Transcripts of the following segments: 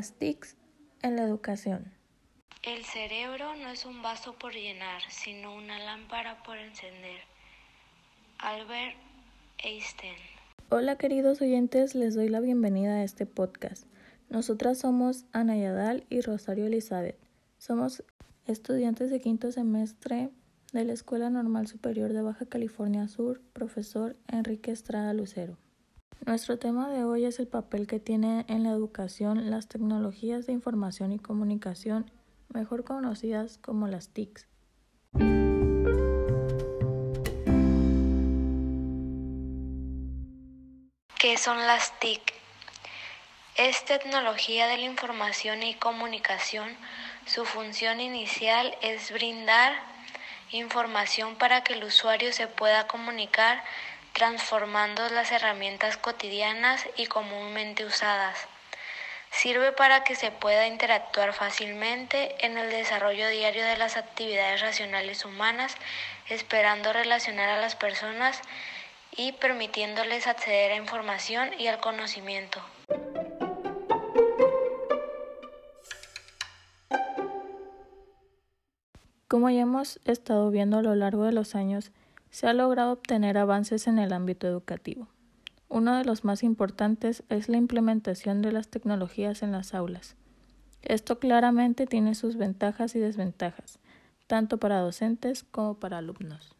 Las TICs en la educación. El cerebro no es un vaso por llenar, sino una lámpara por encender. Albert Einstein. Hola queridos oyentes, les doy la bienvenida a este podcast. Nosotras somos Ana Yadal y Rosario Elizabeth. Somos estudiantes de quinto semestre de la Escuela Normal Superior de Baja California Sur, profesor Enrique Estrada Lucero. Nuestro tema de hoy es el papel que tienen en la educación las tecnologías de información y comunicación, mejor conocidas como las TICs. ¿Qué son las TIC? Es tecnología de la información y comunicación. Su función inicial es brindar información para que el usuario se pueda comunicar transformando las herramientas cotidianas y comúnmente usadas. Sirve para que se pueda interactuar fácilmente en el desarrollo diario de las actividades racionales humanas, esperando relacionar a las personas y permitiéndoles acceder a información y al conocimiento. Como ya hemos estado viendo a lo largo de los años, se ha logrado obtener avances en el ámbito educativo. Uno de los más importantes es la implementación de las tecnologías en las aulas. Esto claramente tiene sus ventajas y desventajas, tanto para docentes como para alumnos.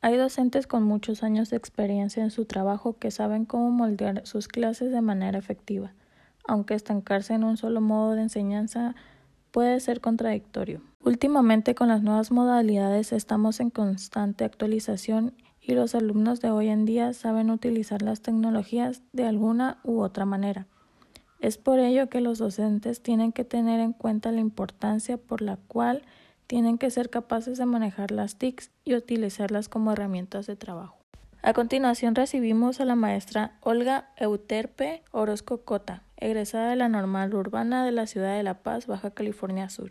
Hay docentes con muchos años de experiencia en su trabajo que saben cómo moldear sus clases de manera efectiva, aunque estancarse en un solo modo de enseñanza puede ser contradictorio. Últimamente con las nuevas modalidades estamos en constante actualización y los alumnos de hoy en día saben utilizar las tecnologías de alguna u otra manera. Es por ello que los docentes tienen que tener en cuenta la importancia por la cual tienen que ser capaces de manejar las TICs y utilizarlas como herramientas de trabajo. A continuación recibimos a la maestra Olga Euterpe Orozco Cota, egresada de la Normal Urbana de la ciudad de La Paz, Baja California Sur,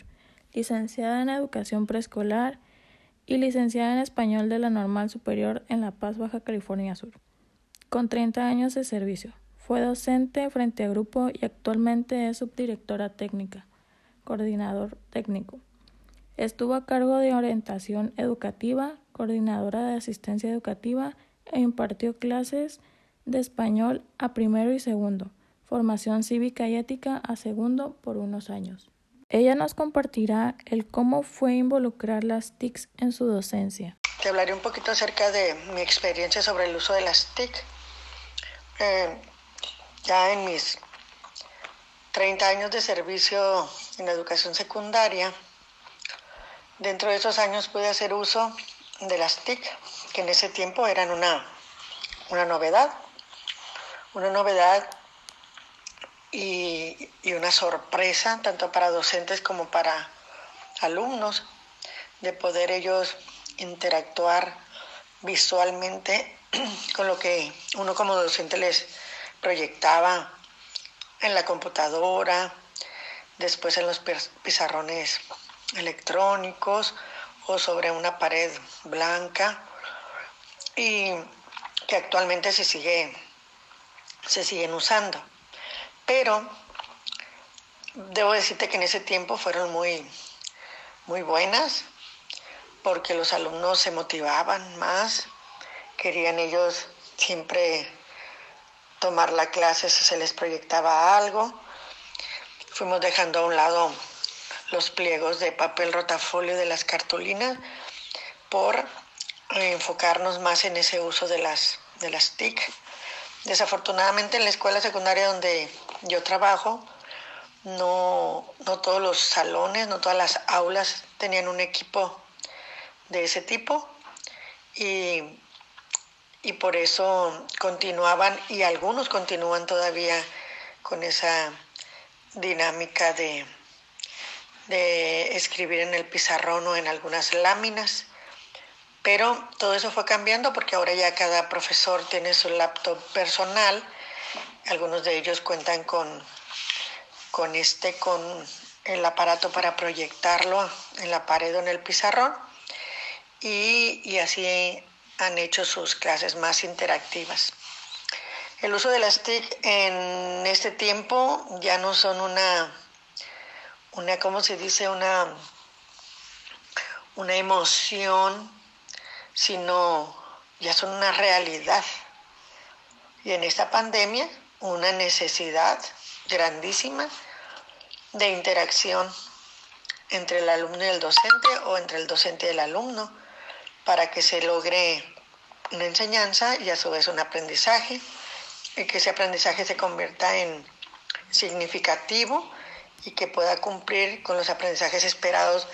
licenciada en Educación Preescolar y licenciada en Español de la Normal Superior en La Paz, Baja California Sur, con 30 años de servicio. Fue docente frente a grupo y actualmente es subdirectora técnica, coordinador técnico. Estuvo a cargo de orientación educativa, coordinadora de asistencia educativa e impartió clases de español a primero y segundo, formación cívica y ética a segundo por unos años. Ella nos compartirá el cómo fue involucrar las TICs en su docencia. Te hablaré un poquito acerca de mi experiencia sobre el uso de las TIC. Eh, ya en mis 30 años de servicio en la educación secundaria, dentro de esos años pude hacer uso de las TIC, que en ese tiempo eran una, una novedad, una novedad y, una sorpresa tanto para docentes como para alumnos de poder ellos interactuar visualmente con lo que uno como docente les proyectaba en la computadora, después en los pizarrones electrónicos o sobre una pared blanca y que actualmente se sigue se siguen usando. Pero debo decirte que en ese tiempo fueron muy muy buenas porque los alumnos se motivaban más, querían ellos siempre tomar la clase si se les proyectaba algo. Fuimos dejando a un lado los pliegos de papel rotafolio de las cartulinas por enfocarnos más en ese uso de las, de las TIC. Desafortunadamente en la escuela secundaria donde yo trabajo, no, no todos los salones, no todas las aulas tenían un equipo de ese tipo y, y por eso continuaban y algunos continúan todavía con esa dinámica de, de escribir en el pizarrón o en algunas láminas. Pero todo eso fue cambiando porque ahora ya cada profesor tiene su laptop personal. Algunos de ellos cuentan con, con este, con el aparato para proyectarlo en la pared o en el pizarrón. Y, y así han hecho sus clases más interactivas. El uso de las TIC en este tiempo ya no son una una, ¿cómo se dice? Una, una emoción, sino ya son una realidad. Y en esta pandemia, una necesidad grandísima de interacción entre el alumno y el docente o entre el docente y el alumno para que se logre una enseñanza y a su vez un aprendizaje y que ese aprendizaje se convierta en significativo y que pueda cumplir con los aprendizajes esperados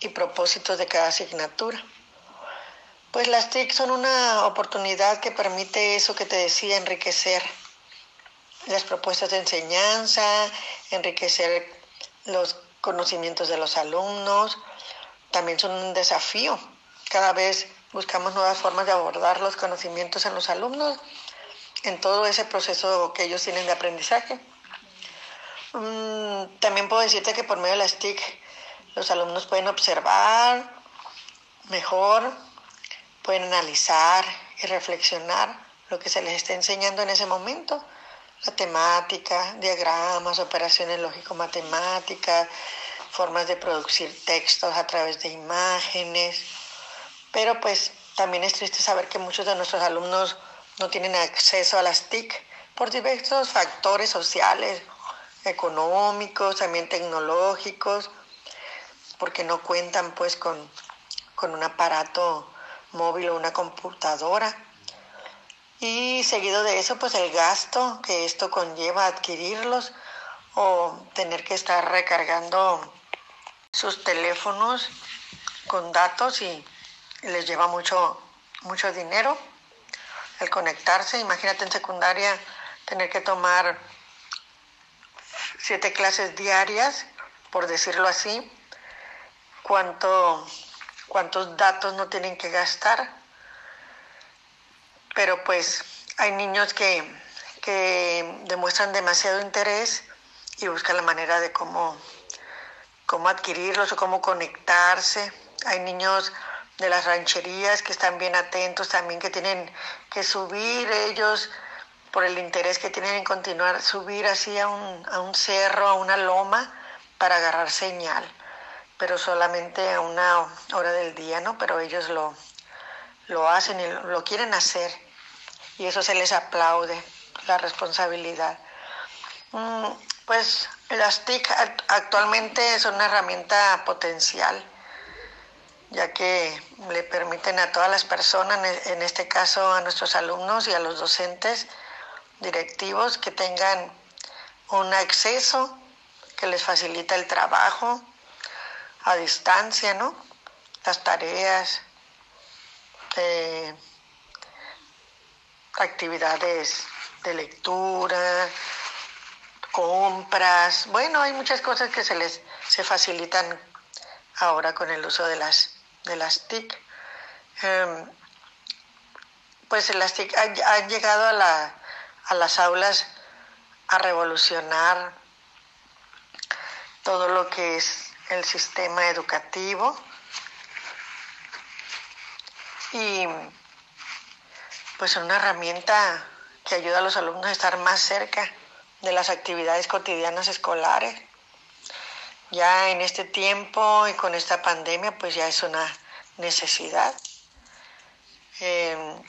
y propósitos de cada asignatura. Pues las TIC son una oportunidad que permite eso que te decía, enriquecer las propuestas de enseñanza, enriquecer los conocimientos de los alumnos. También son un desafío. Cada vez buscamos nuevas formas de abordar los conocimientos en los alumnos en todo ese proceso que ellos tienen de aprendizaje. Mm, también puedo decirte que por medio de las TIC los alumnos pueden observar mejor pueden analizar y reflexionar lo que se les está enseñando en ese momento, la temática, diagramas, operaciones lógico-matemáticas, formas de producir textos a través de imágenes. Pero pues también es triste saber que muchos de nuestros alumnos no tienen acceso a las TIC por diversos factores sociales, económicos, también tecnológicos, porque no cuentan pues con, con un aparato móvil o una computadora. Y seguido de eso, pues el gasto que esto conlleva adquirirlos o tener que estar recargando sus teléfonos con datos y les lleva mucho, mucho dinero el conectarse. Imagínate en secundaria tener que tomar siete clases diarias, por decirlo así, cuánto cuántos datos no tienen que gastar. Pero pues hay niños que, que demuestran demasiado interés y buscan la manera de cómo, cómo adquirirlos o cómo conectarse. Hay niños de las rancherías que están bien atentos también, que tienen que subir ellos por el interés que tienen en continuar, subir así a un, a un cerro, a una loma para agarrar señal pero solamente a una hora del día, ¿no? Pero ellos lo, lo hacen y lo quieren hacer y eso se les aplaude, la responsabilidad. Mm, pues las TIC actualmente son una herramienta potencial, ya que le permiten a todas las personas, en este caso a nuestros alumnos y a los docentes directivos, que tengan un acceso que les facilita el trabajo, a distancia, ¿no? Las tareas, eh, actividades de lectura, compras. Bueno, hay muchas cosas que se les se facilitan ahora con el uso de las, de las TIC. Em, pues las TIC han, llegado a, la, a las aulas a revolucionar todo lo que es el sistema educativo y pues una herramienta que ayuda a los alumnos a estar más cerca de las actividades cotidianas escolares. Ya en este tiempo y con esta pandemia pues ya es una necesidad eh,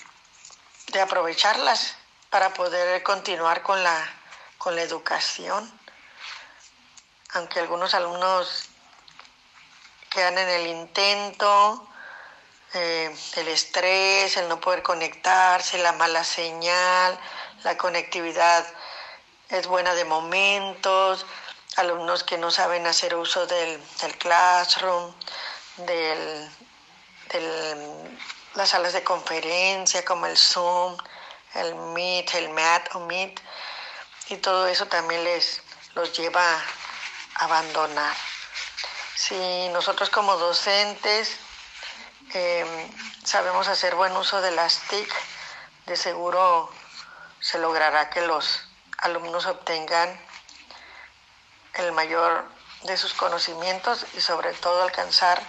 de aprovecharlas para poder continuar con la, con la educación. Aunque algunos alumnos quedan en el intento, eh, el estrés, el no poder conectarse, la mala señal, la conectividad es buena de momentos, alumnos que no saben hacer uso del, classroom, de las salas de conferencia como el Zoom, el Meet, el Mat o Meet, y todo eso también les los lleva a abandonar. Si nosotros como docentes em, sabemos hacer buen uso de las TIC, de seguro se logrará que los alumnos obtengan el mayor de sus conocimientos y sobre todo alcanzar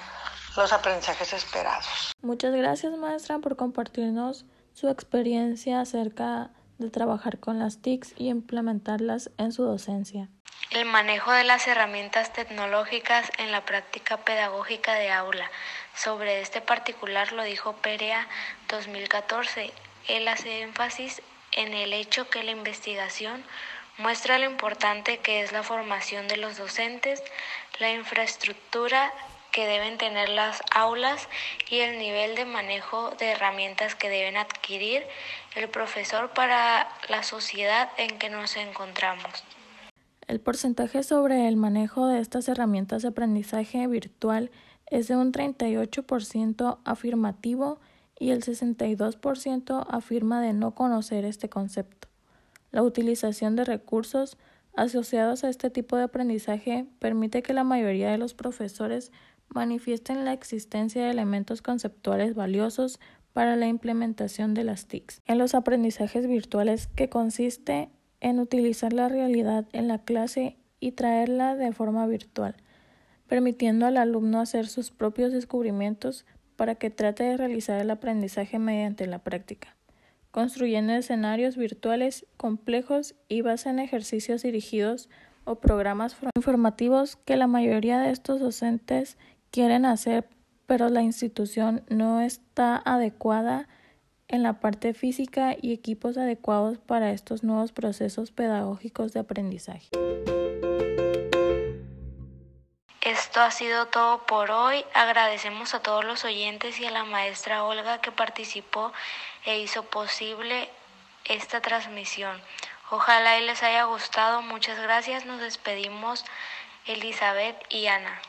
los aprendizajes esperados. Muchas gracias maestra por compartirnos su experiencia acerca de trabajar con las TICs y implementarlas en su docencia. El manejo de las herramientas tecnológicas en la práctica pedagógica de aula. Sobre este particular lo dijo Perea 2014. Él hace énfasis en el hecho que la investigación muestra lo importante que es la formación de los docentes, la infraestructura que deben tener las aulas y el nivel de manejo de herramientas que deben adquirir el profesor para la sociedad en que nos encontramos. El porcentaje sobre el manejo de estas herramientas de aprendizaje virtual es de un 38% afirmativo y el 62% afirma de no conocer este concepto. La utilización de recursos asociados a este tipo de aprendizaje permite que la mayoría de los profesores manifiesten la existencia de elementos conceptuales valiosos para la implementación de las TICs. En los aprendizajes virtuales que consiste en utilizar la realidad en la clase y traerla de forma virtual, permitiendo al alumno hacer sus propios descubrimientos para que trate de realizar el aprendizaje mediante la práctica, construyendo escenarios virtuales complejos y basa en ejercicios dirigidos o programas informativos que la mayoría de estos docentes quieren hacer, pero la institución no está adecuada en la parte física y equipos adecuados para estos nuevos procesos pedagógicos de aprendizaje. Esto ha sido todo por hoy. Agradecemos a todos los oyentes y a la maestra Olga que participó e hizo posible esta transmisión. Ojalá y les haya gustado. Muchas gracias. Nos despedimos Elizabeth y Ana.